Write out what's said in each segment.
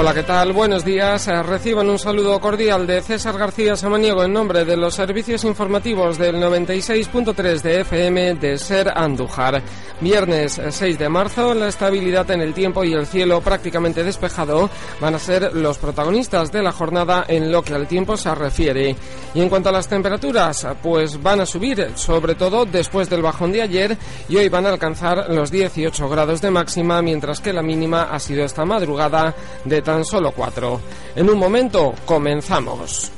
Hola, ¿qué tal? Buenos días. Eh, Reciban un saludo cordial de César García Samaniego en nombre de los servicios informativos del 96.3 de FM de Ser Andújar. Viernes 6 de marzo, la estabilidad en el tiempo y el cielo prácticamente despejado van a ser los protagonistas de la jornada en lo que al tiempo se refiere. Y en cuanto a las temperaturas, pues van a subir, sobre todo después del bajón de ayer y hoy van a alcanzar los 18 grados de máxima, mientras que la mínima ha sido esta madrugada de tan solo cuatro. En un momento, comenzamos.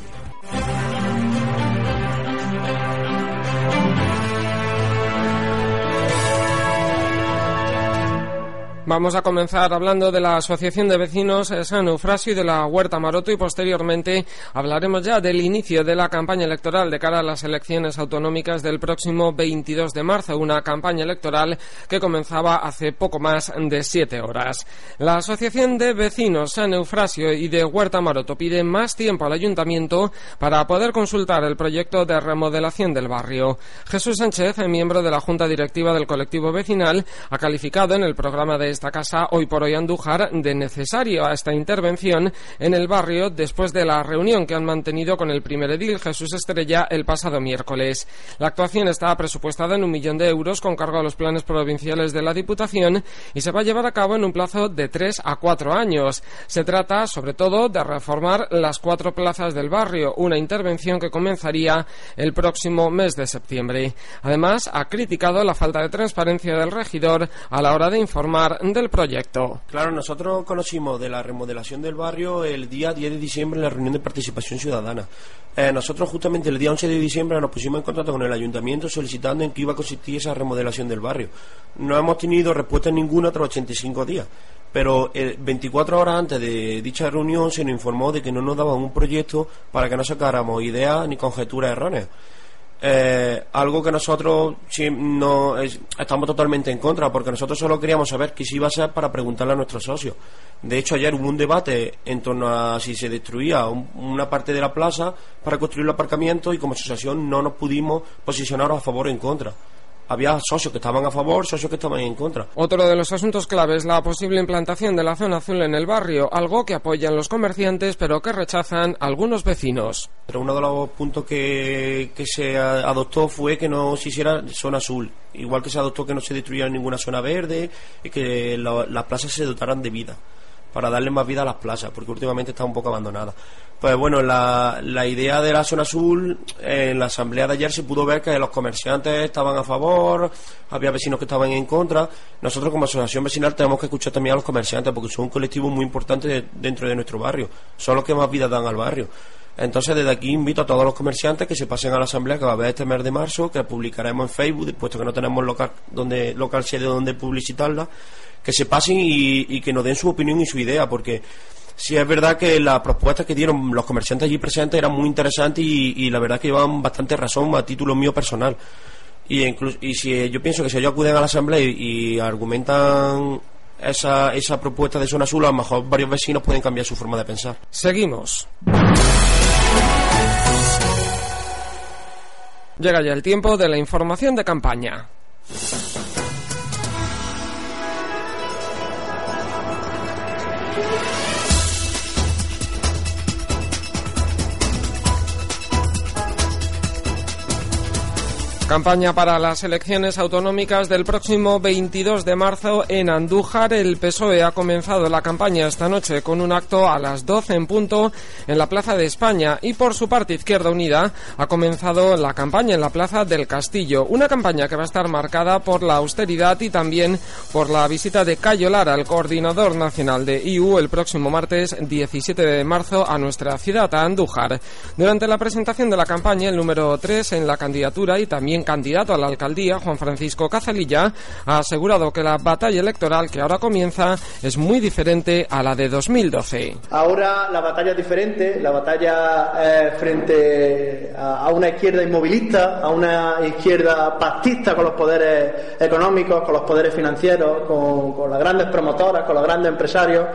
Vamos a comenzar hablando de la Asociación de Vecinos San Eufrasio y de la Huerta Maroto y posteriormente hablaremos ya del inicio de la campaña electoral de cara a las elecciones autonómicas del próximo 22 de marzo, una campaña electoral que comenzaba hace poco más de siete horas. La Asociación de Vecinos San Eufrasio y de Huerta Maroto pide más tiempo al Ayuntamiento para poder consultar el proyecto de remodelación del barrio. Jesús Sánchez, miembro de la Junta Directiva del colectivo vecinal, ha calificado en el programa de esta casa hoy por hoy Andújar de necesario a esta intervención en el barrio después de la reunión que han mantenido con el primer edil Jesús Estrella el pasado miércoles. La actuación está presupuestada en un millón de euros con cargo a los planes provinciales de la Diputación y se va a llevar a cabo en un plazo de tres a cuatro años. Se trata, sobre todo, de reformar las cuatro plazas del barrio, una intervención que comenzaría el próximo mes de septiembre. Además, ha criticado la falta de transparencia del regidor a la hora de informar del proyecto. Claro, nosotros conocimos de la remodelación del barrio el día 10 de diciembre en la reunión de participación ciudadana. Eh, nosotros justamente el día 11 de diciembre nos pusimos en contacto con el ayuntamiento solicitando en qué iba a consistir esa remodelación del barrio. No hemos tenido respuesta ninguna tras 85 días. Pero 24 horas antes de dicha reunión se nos informó de que no nos daban un proyecto para que no sacáramos ideas ni conjeturas erróneas. Eh, algo que nosotros no estamos totalmente en contra, porque nosotros solo queríamos saber qué se iba a hacer para preguntarle a nuestros socios. De hecho, ayer hubo un debate en torno a si se destruía una parte de la plaza para construir el aparcamiento y como asociación no nos pudimos posicionar a favor o en contra había socios que estaban a favor, socios que estaban en contra. Otro de los asuntos clave es la posible implantación de la zona azul en el barrio, algo que apoyan los comerciantes pero que rechazan algunos vecinos. Pero uno de los puntos que, que se adoptó fue que no se hiciera zona azul, igual que se adoptó que no se destruyera ninguna zona verde y que las plazas se dotaran de vida para darle más vida a las plazas, porque últimamente está un poco abandonada. Pues bueno, la, la idea de la zona azul, en la asamblea de ayer se pudo ver que los comerciantes estaban a favor, había vecinos que estaban en contra. Nosotros como asociación vecinal tenemos que escuchar también a los comerciantes, porque son un colectivo muy importante dentro de nuestro barrio, son los que más vida dan al barrio. Entonces, desde aquí invito a todos los comerciantes que se pasen a la asamblea que va a haber este mes de marzo, que publicaremos en Facebook, puesto que no tenemos local donde local sede donde publicitarla, que se pasen y, que nos den su opinión y su idea, porque si es verdad que las propuestas que dieron los comerciantes allí presentes eran muy interesantes y, la verdad que llevaban bastante razón a título mío personal. Y, y si yo pienso que si ellos acuden a la asamblea y, argumentan esa, esa propuesta de zona azul, a lo mejor varios vecinos pueden cambiar su forma de pensar. Seguimos. Llega ya el tiempo de la información de campaña. Campaña para las elecciones autonómicas del próximo 22 de marzo en Andújar. El PSOE ha comenzado la campaña esta noche con un acto a las 12 en punto en la Plaza de España y por su parte Izquierda Unida ha comenzado la campaña en la Plaza del Castillo. Una campaña que va a estar marcada por la austeridad y también por la visita de Cayo Lara, el coordinador nacional de IU, el próximo martes 17 de marzo a nuestra ciudad, a Andújar. Durante la presentación de la campaña, el número 3 en la candidatura y también también candidato a la alcaldía, Juan Francisco Cazalilla, ha asegurado que la batalla electoral que ahora comienza es muy diferente a la de 2012. Ahora la batalla es diferente, la batalla es frente a una izquierda inmovilista, a una izquierda pactista con los poderes económicos, con los poderes financieros, con, las grandes promotoras, con los grandes empresarios.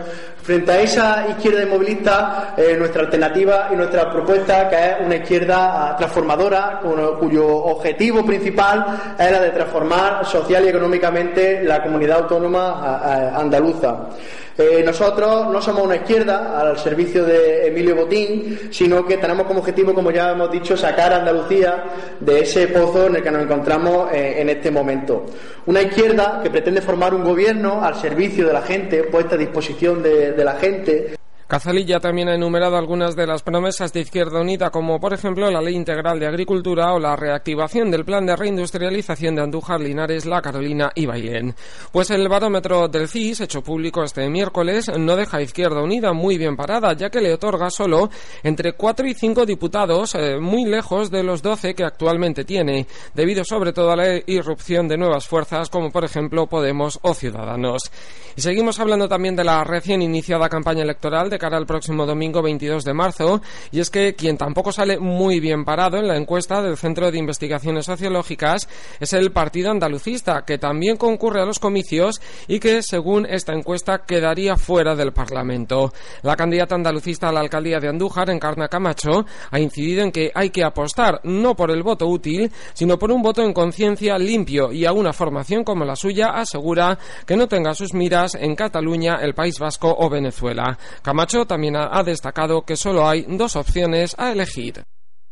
Frente a esa izquierda inmovilista, eh, nuestra alternativa y nuestra propuesta, que es una izquierda transformadora, cuyo objetivo principal es la de transformar social y económicamente la comunidad autónoma andaluza. Eh, nosotros no somos una izquierda al servicio de Emilio Botín, sino que tenemos como objetivo, como ya hemos dicho, sacar a Andalucía de ese pozo en el que nos encontramos eh, en este momento. Una izquierda que pretende formar un gobierno al servicio de la gente, puesta a disposición de la gente. Cazalilla también ha enumerado algunas de las promesas de Izquierda Unida, como por ejemplo la Ley Integral de Agricultura o la reactivación del Plan de Reindustrialización de Andújar, Linares, La Carolina y Bailén. Pues el barómetro del CIS, hecho público este miércoles, no deja a Izquierda Unida muy bien parada, ya que le otorga solo entre 4 y 5 diputados, eh, muy lejos de los 12 que actualmente tiene, debido sobre todo a la irrupción de nuevas fuerzas, como por ejemplo Podemos o Ciudadanos. Y seguimos hablando también de la recién iniciada campaña electoral de cara al próximo domingo 22 de marzo, y es que quien tampoco sale muy bien parado en la encuesta del Centro de Investigaciones Sociológicas es el Partido Andalucista, que también concurre a los comicios y que, según esta encuesta, quedaría fuera del Parlamento. La candidata andalucista a la alcaldía de Andújar, Encarna Camacho, ha incidido en que hay que apostar no por el voto útil, sino por un voto en conciencia limpio y a una formación como la suya asegura que no tenga sus miras en Cataluña, el País Vasco o Venezuela. Camacho también ha destacado que solo hay dos opciones a elegir.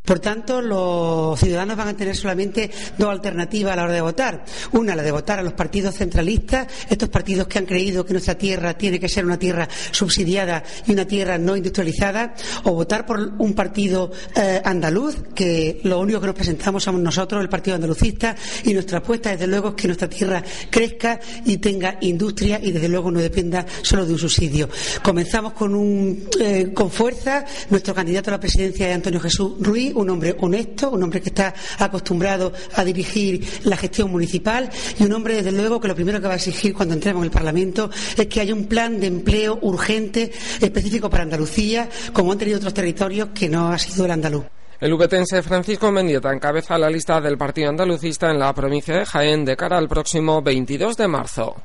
Por tanto, los ciudadanos van a tener solamente dos alternativas a la hora de votar. Una, la de votar a los partidos centralistas, estos partidos que han creído que nuestra tierra tiene que ser una tierra subsidiada y una tierra no industrializada, o votar por un partido eh, andaluz, que lo único que nos presentamos somos nosotros, el Partido Andalucista, y nuestra apuesta, desde luego, es que nuestra tierra crezca y tenga industria y, desde luego, no dependa solo de un subsidio. Comenzamos con, un, eh, con fuerza. Nuestro candidato a la presidencia es Antonio Jesús Ruiz un hombre honesto, un hombre que está acostumbrado a dirigir la gestión municipal y un hombre, desde luego, que lo primero que va a exigir cuando entremos en el Parlamento es que haya un plan de empleo urgente específico para Andalucía, como han tenido otros territorios que no ha sido el andaluz. El ubetense Francisco Mendieta encabeza la lista del Partido Andalucista en la provincia de Jaén de cara al próximo 22 de marzo.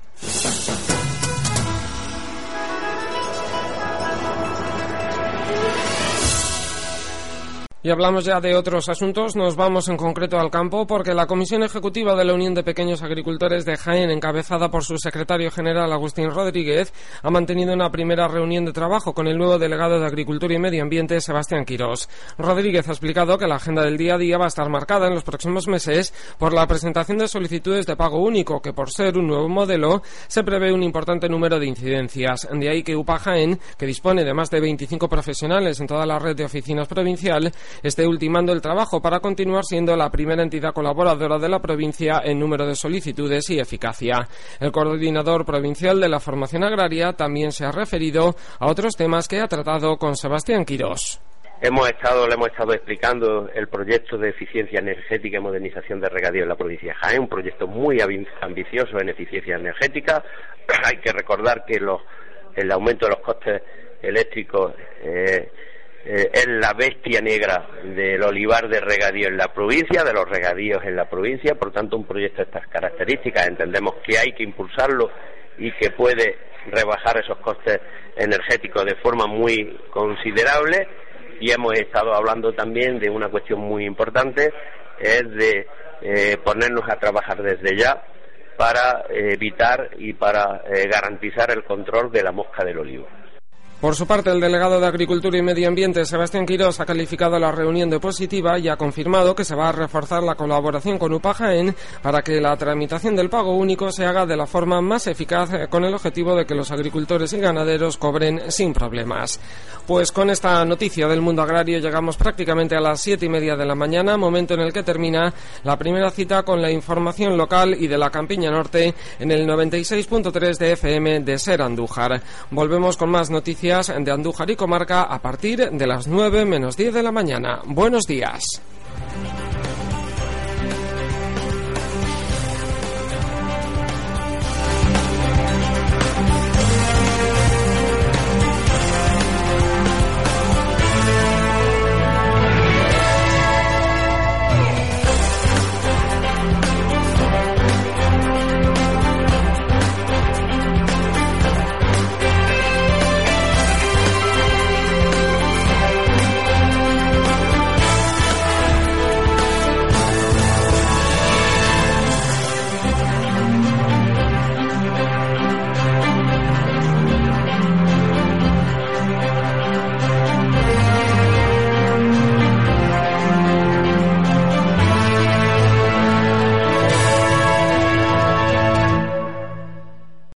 Y hablamos ya de otros asuntos. Nos vamos en concreto al campo porque la Comisión Ejecutiva de la Unión de Pequeños Agricultores de Jaén, encabezada por su secretario general Agustín Rodríguez, ha mantenido una primera reunión de trabajo con el nuevo delegado de Agricultura y Medio Ambiente, Sebastián Quirós. Rodríguez ha explicado que la agenda del día a día va a estar marcada en los próximos meses por la presentación de solicitudes de pago único, que por ser un nuevo modelo se prevé un importante número de incidencias. De ahí que UPA Jaén, que dispone de más de 25 profesionales en toda la red de oficinas provincial, esté ultimando el trabajo para continuar siendo la primera entidad colaboradora de la provincia en número de solicitudes y eficacia. El coordinador provincial de la formación agraria también se ha referido a otros temas que ha tratado con Sebastián Quirós. Hemos estado, le hemos estado explicando el proyecto de eficiencia energética y modernización de regadío en la provincia de Jaén, un proyecto muy ambicioso en eficiencia energética. Hay que recordar que el aumento de los costes eléctricos eh, eh, es la bestia negra del olivar de regadío en la provincia, de los regadíos en la provincia, por tanto un proyecto de estas características. Entendemos que hay que impulsarlo y que puede rebajar esos costes energéticos de forma muy considerable. Y hemos estado hablando también de una cuestión muy importante, es de eh, ponernos a trabajar desde ya para evitar y para eh, garantizar el control de la mosca del olivo. Por su parte, el delegado de Agricultura y Medio Ambiente, Sebastián Quirós, ha calificado la reunión de positiva y ha confirmado que se va a reforzar la colaboración con UPAJAEN para que la tramitación del pago único se haga de la forma más eficaz eh, con el objetivo de que los agricultores y ganaderos cobren sin problemas. Pues con esta noticia del mundo agrario llegamos prácticamente a las siete y media de la mañana, momento en el que termina la primera cita con la información local y de la Campiña Norte en el 96.3 de FM de Ser Andújar. Volvemos con más de Andújar y Comarca a partir de las 9 menos 10 de la mañana. Buenos días.